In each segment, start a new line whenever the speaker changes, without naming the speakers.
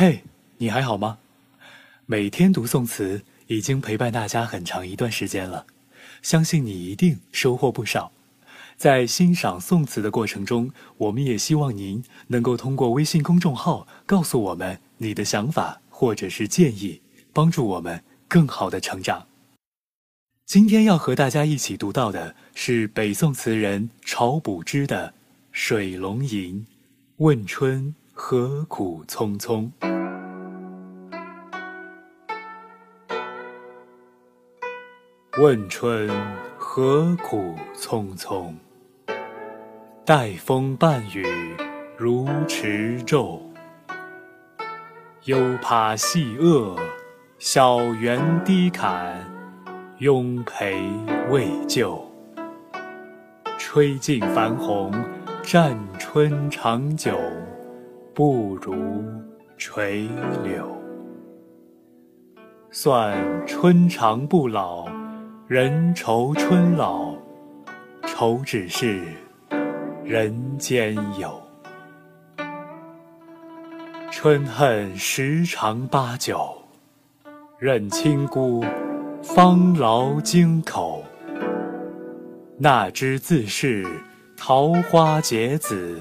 嘿，你还好吗？每天读宋词已经陪伴大家很长一段时间了，相信你一定收获不少。在欣赏宋词的过程中，我们也希望您能够通过微信公众号告诉我们你的想法或者是建议，帮助我们更好的成长。今天要和大家一起读到的是北宋词人晁补之的《水龙吟·问春何苦匆匆》。问春何苦匆匆？待风伴雨如迟骤。幽葩细萼，小园低坎，拥陪未就。吹尽繁红，占春长久，不如垂柳。算春长不老。人愁春老，愁只是人间有。春恨时长八九，任清孤芳劳京口。那知自是桃花结子，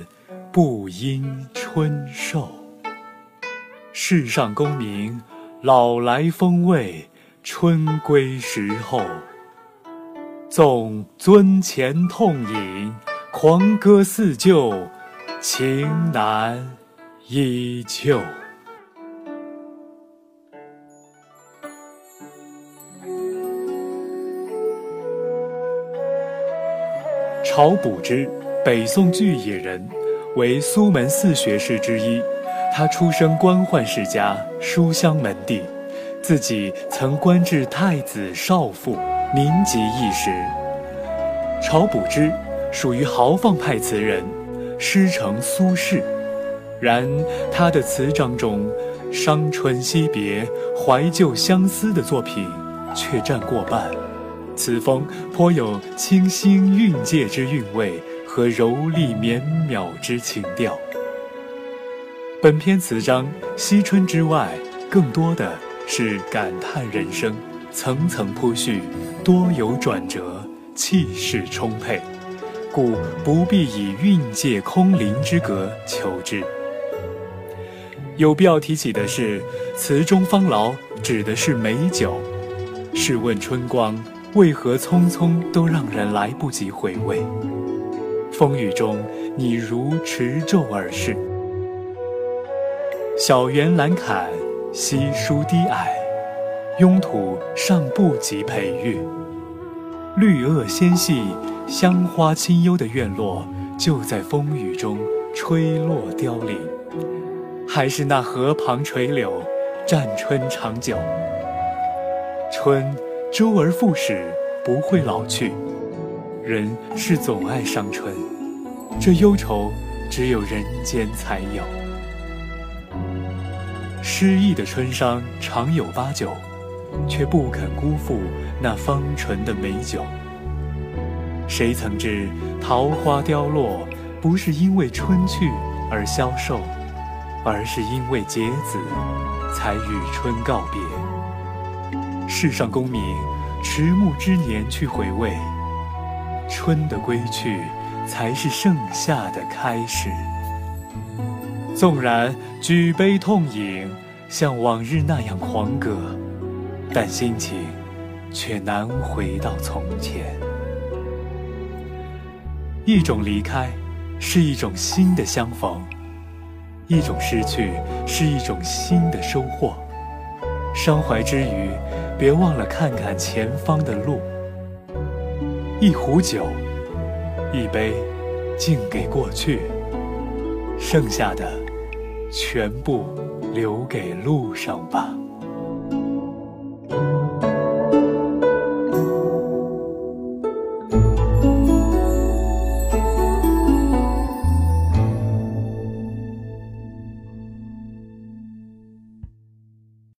不因春瘦。世上功名老来风味，春归时候。纵樽前痛饮，狂歌似旧，情难依旧。晁补之，北宋巨野人，为苏门四学士之一。他出身官宦世家，书香门第，自己曾官至太子少傅。民籍一时，晁补之属于豪放派词人，师承苏轼。然他的词章中，伤春惜别、怀旧相思的作品却占过半，词风颇有清新韵界之韵味和柔丽绵邈之情调。本篇词章惜春之外，更多的是感叹人生。层层铺叙，多有转折，气势充沛，故不必以韵界空灵之格求之。有必要提起的是，词中“芳劳”指的是美酒。试问春光，为何匆匆都让人来不及回味？风雨中，你如持咒而逝。小园兰坎，稀疏低矮。庸土尚不及培育，绿萼纤细、香花清幽的院落，就在风雨中吹落凋零。还是那河旁垂柳，占春长久。春周而复始，不会老去。人是总爱伤春，这忧愁只有人间才有。诗意的春伤常有八九。却不肯辜负那芳醇的美酒。谁曾知桃花凋落，不是因为春去而消瘦，而是因为结子，才与春告别。世上功名，迟暮之年去回味，春的归去，才是盛夏的开始。纵然举杯痛饮，像往日那样狂歌。但心情却难回到从前。一种离开，是一种新的相逢；一种失去，是一种新的收获。伤怀之余，别忘了看看前方的路。一壶酒，一杯，敬给过去。剩下的，全部留给路上吧。